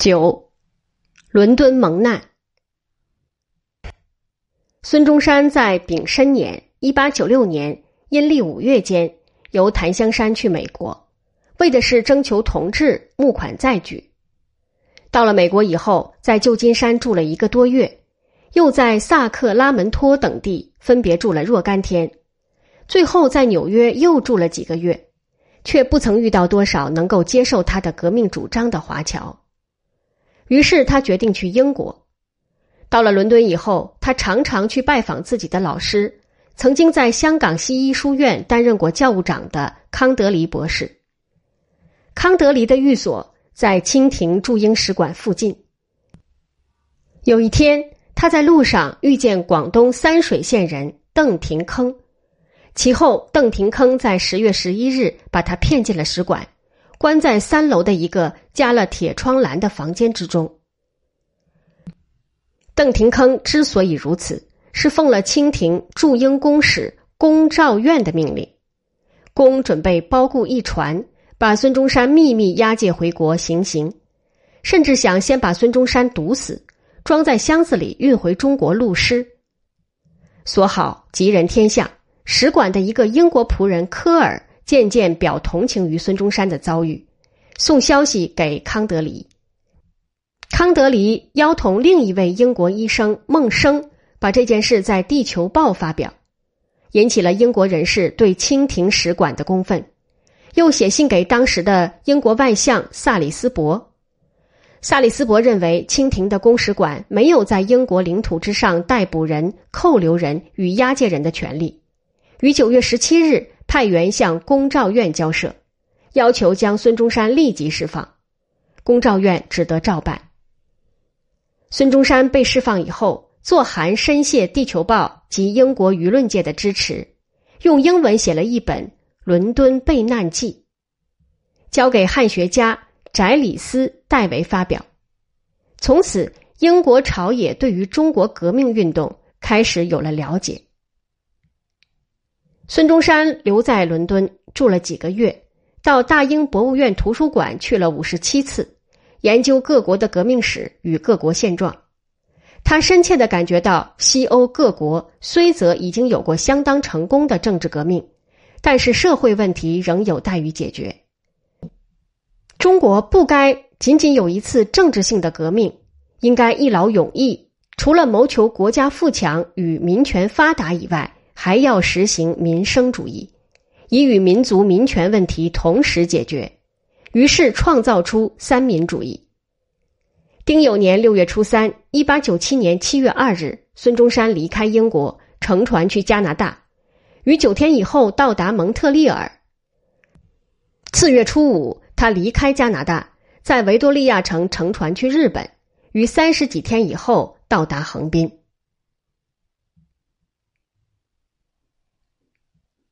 九，伦敦蒙难。孙中山在丙申年（一八九六年）阴历五月间，由檀香山去美国，为的是征求同志募款再举。到了美国以后，在旧金山住了一个多月，又在萨克拉门托等地分别住了若干天，最后在纽约又住了几个月，却不曾遇到多少能够接受他的革命主张的华侨。于是他决定去英国。到了伦敦以后，他常常去拜访自己的老师，曾经在香港西医书院担任过教务长的康德黎博士。康德黎的寓所在清廷驻英使馆附近。有一天，他在路上遇见广东三水县人邓廷铿，其后邓廷铿在十月十一日把他骗进了使馆。关在三楼的一个加了铁窗栏的房间之中。邓廷铿之所以如此，是奉了清廷驻英公使龚兆院的命令，龚准备包固一船，把孙中山秘密押解回国行刑，甚至想先把孙中山毒死，装在箱子里运回中国戮尸。所好吉人天相，使馆的一个英国仆人科尔。渐渐表同情于孙中山的遭遇，送消息给康德黎。康德黎邀同另一位英国医生孟生，把这件事在《地球报》发表，引起了英国人士对清廷使馆的公愤。又写信给当时的英国外相萨里斯伯。萨里斯伯认为清廷的公使馆没有在英国领土之上逮捕人、扣留人与押解人的权利。于九月十七日。派员向龚兆院交涉，要求将孙中山立即释放。龚兆院只得照办。孙中山被释放以后，作函深谢《地球报》及英国舆论界的支持，用英文写了一本《伦敦备难记》，交给汉学家翟里斯代为发表。从此，英国朝野对于中国革命运动开始有了了解。孙中山留在伦敦住了几个月，到大英博物院图书馆去了五十七次，研究各国的革命史与各国现状。他深切的感觉到，西欧各国虽则已经有过相当成功的政治革命，但是社会问题仍有待于解决。中国不该仅仅有一次政治性的革命，应该一劳永逸，除了谋求国家富强与民权发达以外。还要实行民生主义，以与民族民权问题同时解决。于是创造出三民主义。丁酉年六月初三，一八九七年七月二日，孙中山离开英国，乘船去加拿大，于九天以后到达蒙特利尔。次月初五，他离开加拿大，在维多利亚城乘船去日本，于三十几天以后到达横滨。